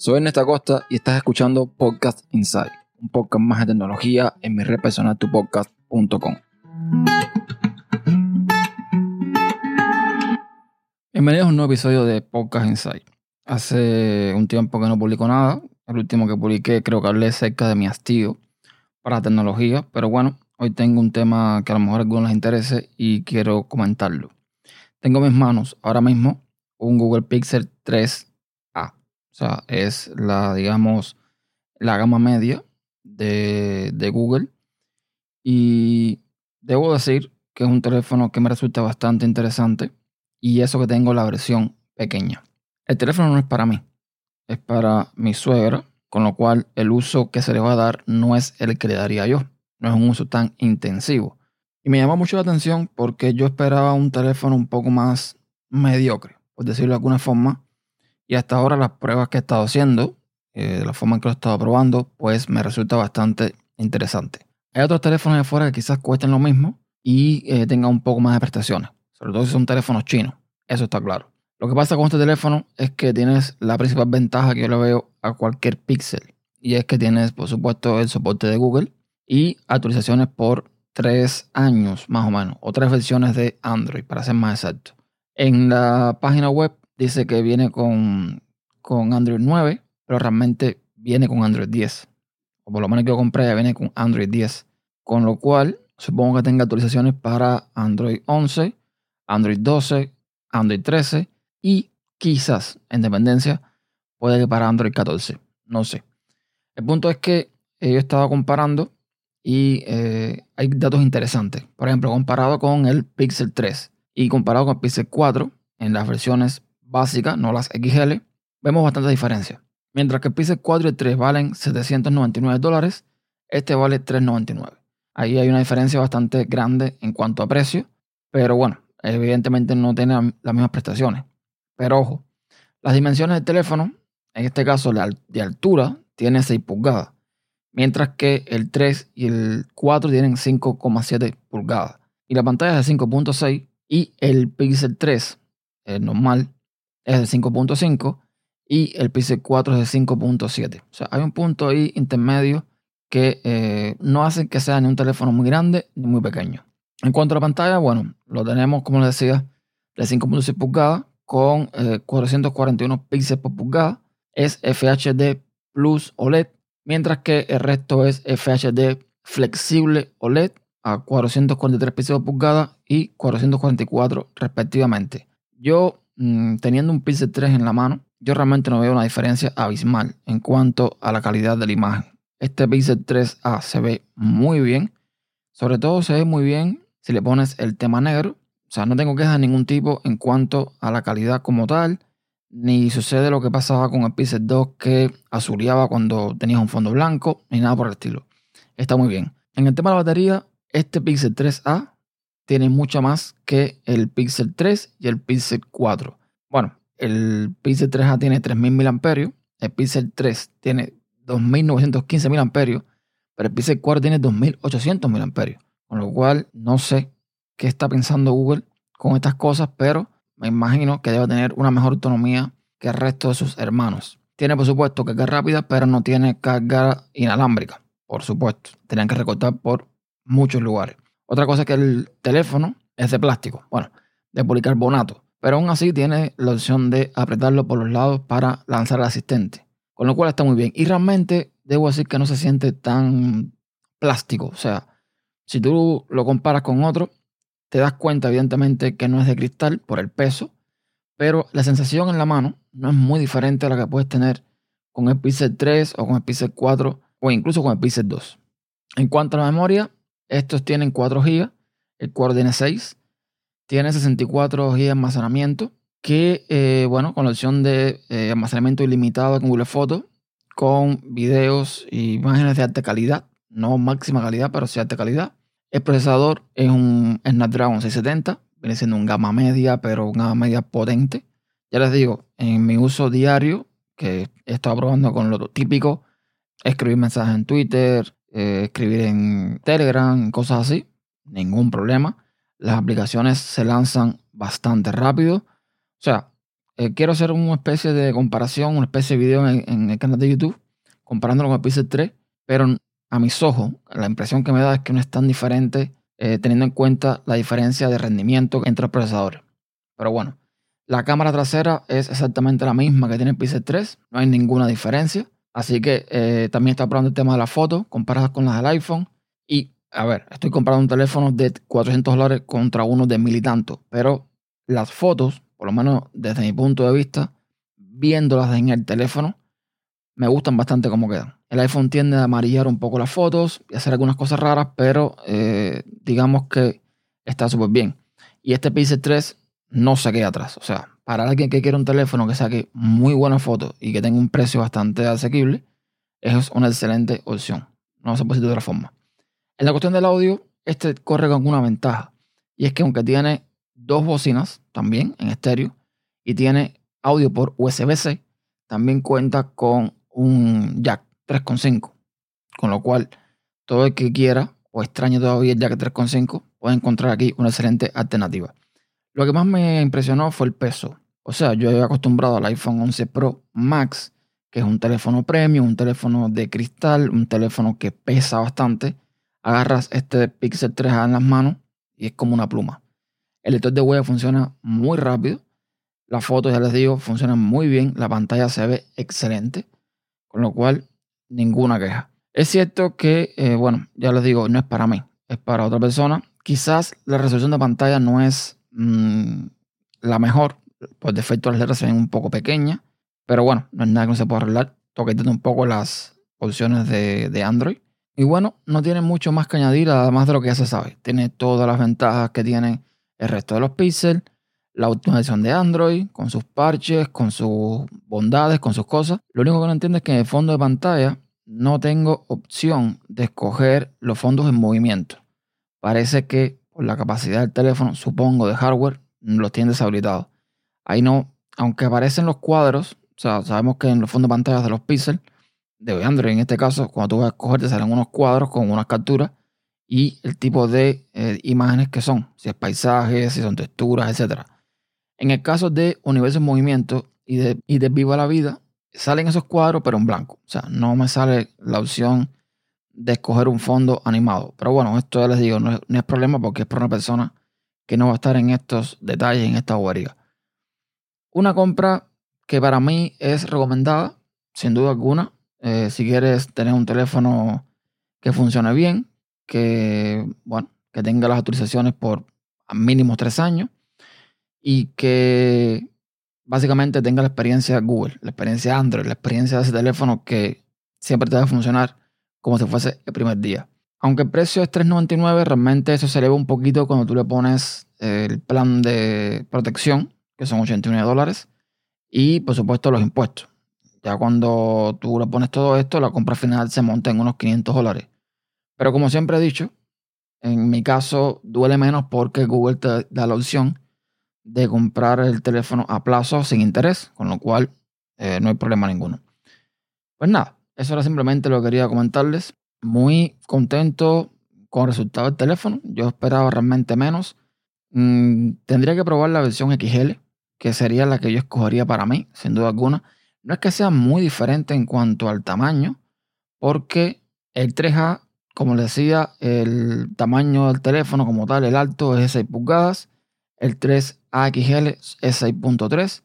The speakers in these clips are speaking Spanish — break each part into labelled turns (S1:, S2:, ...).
S1: Soy Ernesto Acosta y estás escuchando Podcast Inside, un podcast más de tecnología en mi red personal tupodcast.com. Bienvenidos a un nuevo episodio de Podcast Inside. Hace un tiempo que no publico nada. El último que publiqué creo que hablé cerca de mi hastío para la tecnología, pero bueno, hoy tengo un tema que a lo mejor a algunos les interese y quiero comentarlo. Tengo en mis manos ahora mismo un Google Pixel 3A. Sea, es la, digamos, la gama media de, de Google. Y debo decir que es un teléfono que me resulta bastante interesante. Y eso que tengo la versión pequeña. El teléfono no es para mí, es para mi suegra, con lo cual el uso que se le va a dar no es el que le daría yo. No es un uso tan intensivo. Y me llama mucho la atención porque yo esperaba un teléfono un poco más mediocre por decirlo de alguna forma. Y hasta ahora las pruebas que he estado haciendo, eh, la forma en que lo he estado probando, pues me resulta bastante interesante. Hay otros teléfonos de afuera que quizás cuesten lo mismo y eh, tengan un poco más de prestaciones, sobre todo si son teléfonos chinos, eso está claro. Lo que pasa con este teléfono es que tienes la principal ventaja que yo le veo a cualquier Pixel y es que tienes, por supuesto, el soporte de Google y actualizaciones por tres años más o menos, o tres versiones de Android, para ser más exacto. En la página web dice que viene con, Android 9, pero realmente viene con Android 10. O por lo menos que yo compré ya viene con Android 10. Con lo cual, supongo que tenga actualizaciones para Android 11, Android 12, Android 13 y quizás, en dependencia, puede que para Android 14. No sé. El punto es que yo he estado comparando y eh, hay datos interesantes. Por ejemplo, comparado con el Pixel 3 y comparado con el Pixel 4 en las versiones básicas, no las XL, vemos bastante diferencia. Mientras que el Pixel 4 y el 3 valen 799 dólares, este vale 399. Ahí hay una diferencia bastante grande en cuanto a precio, pero bueno, evidentemente no tiene las mismas prestaciones. Pero ojo, las dimensiones del teléfono, en este caso de altura, tiene 6 pulgadas, mientras que el 3 y el 4 tienen 5,7 pulgadas. Y la pantalla es de 5.6 y el Pixel 3, el normal, es de 5.5 y el Pixel 4 es de 5.7. O sea, hay un punto ahí intermedio que eh, no hace que sea ni un teléfono muy grande ni muy pequeño. En cuanto a la pantalla, bueno, lo tenemos, como les decía, de 5.6 pulgadas con 441 eh, píxeles por pulgada. Es FHD Plus OLED, mientras que el resto es FHD Flexible OLED a 443 píxeles por pulgada y 444 respectivamente. Yo, mm, teniendo un Pixel 3 en la mano, yo realmente no veo una diferencia abismal en cuanto a la calidad de la imagen. Este Pixel 3A se ve muy bien. Sobre todo se ve muy bien si le pones el tema negro. O sea, no tengo quejas de ningún tipo en cuanto a la calidad como tal. Ni sucede lo que pasaba con el Pixel 2 que azuleaba cuando tenías un fondo blanco, ni nada por el estilo. Está muy bien. En el tema de la batería, este Pixel 3A tiene mucho más que el Pixel 3 y el Pixel 4. Bueno, el Pixel 3A tiene 3000 mAh, el Pixel 3 tiene 2915 mAh, pero el Pixel 4 tiene 2800 mAh. Con lo cual, no sé qué está pensando Google con estas cosas, pero me imagino que debe tener una mejor autonomía que el resto de sus hermanos. Tiene, por supuesto, carga rápida, pero no tiene carga inalámbrica. Por supuesto, tenían que recortar por muchos lugares. Otra cosa es que el teléfono es de plástico, bueno, de policarbonato, pero aún así tiene la opción de apretarlo por los lados para lanzar al asistente, con lo cual está muy bien. Y realmente debo decir que no se siente tan plástico, o sea, si tú lo comparas con otro, te das cuenta evidentemente que no es de cristal por el peso, pero la sensación en la mano no es muy diferente a la que puedes tener con el Pixel 3 o con el Pixel 4 o incluso con el Pixel 2. En cuanto a la memoria, estos tienen 4 GB, el Core tiene 6, tiene 64 GB de almacenamiento, que, eh, bueno, con la opción de eh, almacenamiento ilimitado con Google Photos, con videos y imágenes de alta calidad, no máxima calidad, pero sí alta calidad. El procesador es un Snapdragon 670, viene siendo un gama media, pero una gama media potente. Ya les digo, en mi uso diario, que he estado probando con lo típico, escribir mensajes en Twitter, eh, escribir en Telegram, cosas así, ningún problema. Las aplicaciones se lanzan bastante rápido. O sea, eh, quiero hacer una especie de comparación, una especie de video en, el canal de YouTube, comparándolo con el Pixel 3, pero a mis ojos, la impresión que me da es que no es tan diferente eh, teniendo en cuenta la diferencia de rendimiento entre los procesadores. Pero bueno, la cámara trasera es exactamente la misma que tiene el Pixel 3, no hay ninguna diferencia. Así que eh, también está probando el tema de la foto, comparadas con las del iPhone. Y, a ver, estoy comprando un teléfono de 400 dólares contra uno de mil y tanto. Pero las fotos, por lo menos desde mi punto de vista, viéndolas en el teléfono, me gustan bastante como quedan. El iPhone tiende a amarillar un poco las fotos y hacer algunas cosas raras, pero eh, digamos que está súper bien. Y este Pixel 3 no se queda atrás. O sea, para alguien que quiere un teléfono que saque muy buenas fotos y que tenga un precio bastante asequible, es una excelente opción. No se puede decir de otra forma. En la cuestión del audio, este corre con una ventaja. Y es que aunque tiene dos bocinas también en estéreo y tiene audio por USB-C, también cuenta con un jack 3.5. Con lo cual, todo el que quiera o extrañe todavía el jack 3.5 puede encontrar aquí una excelente alternativa. Lo que más me impresionó fue el peso. O sea, yo he acostumbrado al iPhone 11 Pro Max, que es un teléfono premium, un teléfono de cristal, un teléfono que pesa bastante. Agarras este Pixel 3 en las manos y es como una pluma. El lector de huella funciona muy rápido. Las fotos, ya les digo, funcionan muy bien. La pantalla se ve excelente. Con lo cual, ninguna queja. Es cierto que, eh, bueno, ya les digo, no es para mí, es para otra persona. Quizás la resolución de pantalla no es mm, la mejor. Por defecto las letras se ven un poco pequeñas. Pero bueno, no es nada que no se pueda arreglar. Toqueteando un poco las opciones de, de Android. Y bueno, no tiene mucho más que añadir, además de lo que ya se sabe. Tiene todas las ventajas que tiene el resto de los píxeles, la optimización de Android, con sus parches, con sus bondades, con sus cosas. Lo único que no entiendo es que en el fondo de pantalla no tengo opción de escoger los fondos en movimiento. Parece que por la capacidad del teléfono, supongo, de hardware, los tiene deshabilitados. Ahí no, aunque aparecen los cuadros, o sea, sabemos que en los fondos de pantalla de los píxeles, de Android en este caso, cuando tú vas a escoger te salen unos cuadros con unas capturas y el tipo de eh, imágenes que son, si es paisajes, si son texturas, etc. En el caso de Universo en Movimiento y de, y de Viva la Vida, salen esos cuadros pero en blanco. O sea, no me sale la opción de escoger un fondo animado. Pero bueno, esto ya les digo, no es, problema porque es para una persona que no va a estar en estos detalles, en esta bobería. Una compra que para mí es recomendada, sin duda alguna. Eh, si quieres tener un teléfono que funcione bien, que, bueno, que tenga las autorizaciones por mínimo tres años y que básicamente tenga la experiencia Google, la experiencia Android, la experiencia de ese teléfono que siempre te va a funcionar como si fuese el primer día. Aunque el precio es 3.99, realmente eso se eleva un poquito cuando tú le pones el plan de protección, que son 89 dólares, y por supuesto los impuestos. Ya cuando tú le pones todo esto, la compra final se monta en unos 500 dólares. Pero como siempre he dicho, en mi caso duele menos porque Google te da la opción de comprar el teléfono a plazo sin interés, con lo cual eh, no hay problema ninguno. Pues nada, eso era simplemente lo que quería comentarles. Muy contento con el resultado del teléfono. Yo esperaba realmente menos. Mm, tendría que probar la versión XL, que sería la que yo escogería para mí, sin duda alguna. No es que sea muy diferente en cuanto al tamaño, porque el 3A como les decía, el tamaño del teléfono como tal, el alto es 6 pulgadas, el 3AXL es 6.3,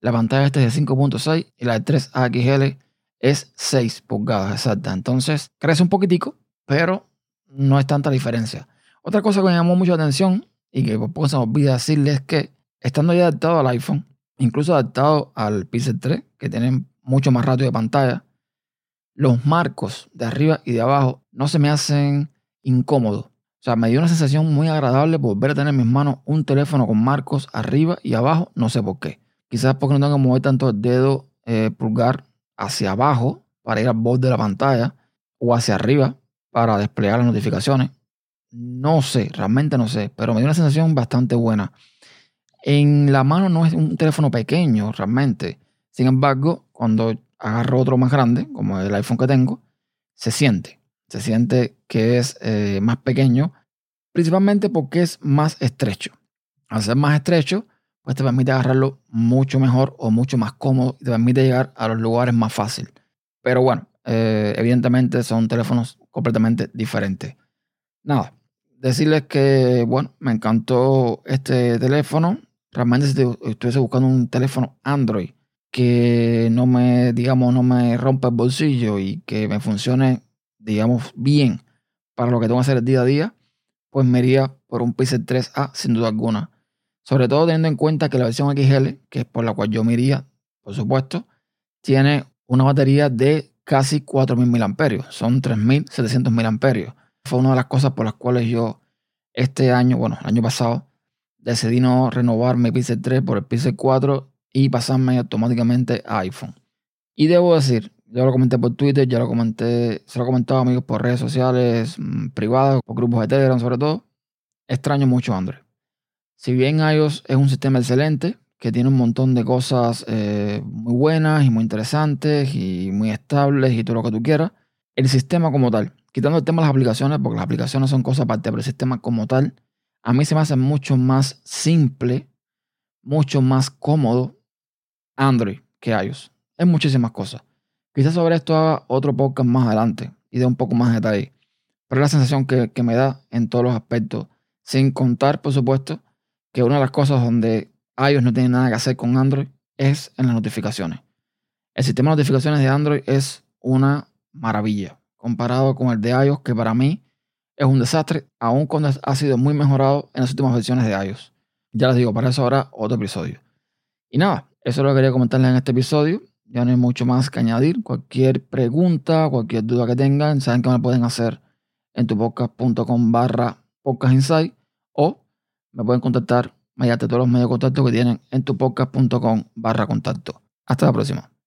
S1: la pantalla este es de 5.6 y la de 3AXL es 6 pulgadas exacta. Entonces crece un poquitico, pero no es tanta diferencia. Otra cosa que me llamó mucho la atención y que por poco se me olvida decirles es que estando ya adaptado al iPhone, incluso adaptado al Pixel 3, que tienen mucho más ratio de pantalla, los marcos de arriba y de abajo no se me hacen incómodos. O sea, me dio una sensación muy agradable volver a tener en mis manos un teléfono con marcos arriba y abajo, no sé por qué. Quizás porque no tengo que mover tanto el dedo eh, pulgar hacia abajo para ir al borde de la pantalla o hacia arriba para desplegar las notificaciones. No sé, realmente no sé, pero me dio una sensación bastante buena. En la mano no es un teléfono pequeño realmente. Sin embargo, cuando agarro otro más grande, como el iPhone que tengo, se siente. Se siente que es eh, más pequeño, principalmente porque es más estrecho. Al ser más estrecho, pues te permite agarrarlo mucho mejor o mucho más cómodo y te permite llegar a los lugares más fácil. Pero bueno, eh, evidentemente son teléfonos completamente diferentes. Nada, decirles que, bueno, me encantó este teléfono. Realmente si estuviese buscando un teléfono Android que no me, digamos, no me rompa el bolsillo y que me funcione, digamos, bien para lo que tengo que hacer el día a día, pues me iría por un Pixel 3A sin duda alguna. Sobre todo teniendo en cuenta que la versión XL, que es por la cual yo me iría, por supuesto, tiene una batería de casi 4.000 mAh. Son 3.700 mAh. Fue una de las cosas por las cuales yo este año, bueno, el año pasado, decidí no renovar mi Pixel 3 por el Pixel 4 y pasarme automáticamente a iPhone. Y debo decir, yo lo comenté por Twitter, ya lo comenté, se lo he comentado a amigos por redes sociales mm, privadas, por grupos de Telegram sobre todo, extraño mucho Android. Si bien iOS es un sistema excelente, que tiene un montón de cosas eh, muy buenas y muy interesantes y muy estables y todo lo que tú quieras, el sistema como tal, quitando el tema de las aplicaciones, porque las aplicaciones son cosas aparte, pero el sistema como tal, a mí se me hace mucho más simple, mucho más cómodo Android que iOS. Es muchísimas cosas. Quizás sobre esto haga otro podcast más adelante y dé un poco más de detalle. Pero es la sensación que, que me da en todos los aspectos. Sin contar, por supuesto, que una de las cosas donde iOS no tiene nada que hacer con Android es en las notificaciones. El sistema de notificaciones de Android es una maravilla comparado con el de iOS, que para mí es un desastre, aun cuando ha sido muy mejorado en las últimas versiones de iOS. Ya les digo, para eso ahora otro episodio. Y nada, eso es lo que quería comentarles en este episodio. Ya no hay mucho más que añadir. Cualquier pregunta, cualquier duda que tengan, saben que me pueden hacer en tupodcast.com barra podcast o me pueden contactar mediante todos los medios de contacto que tienen en tupodcast.com barra contacto. Hasta la próxima.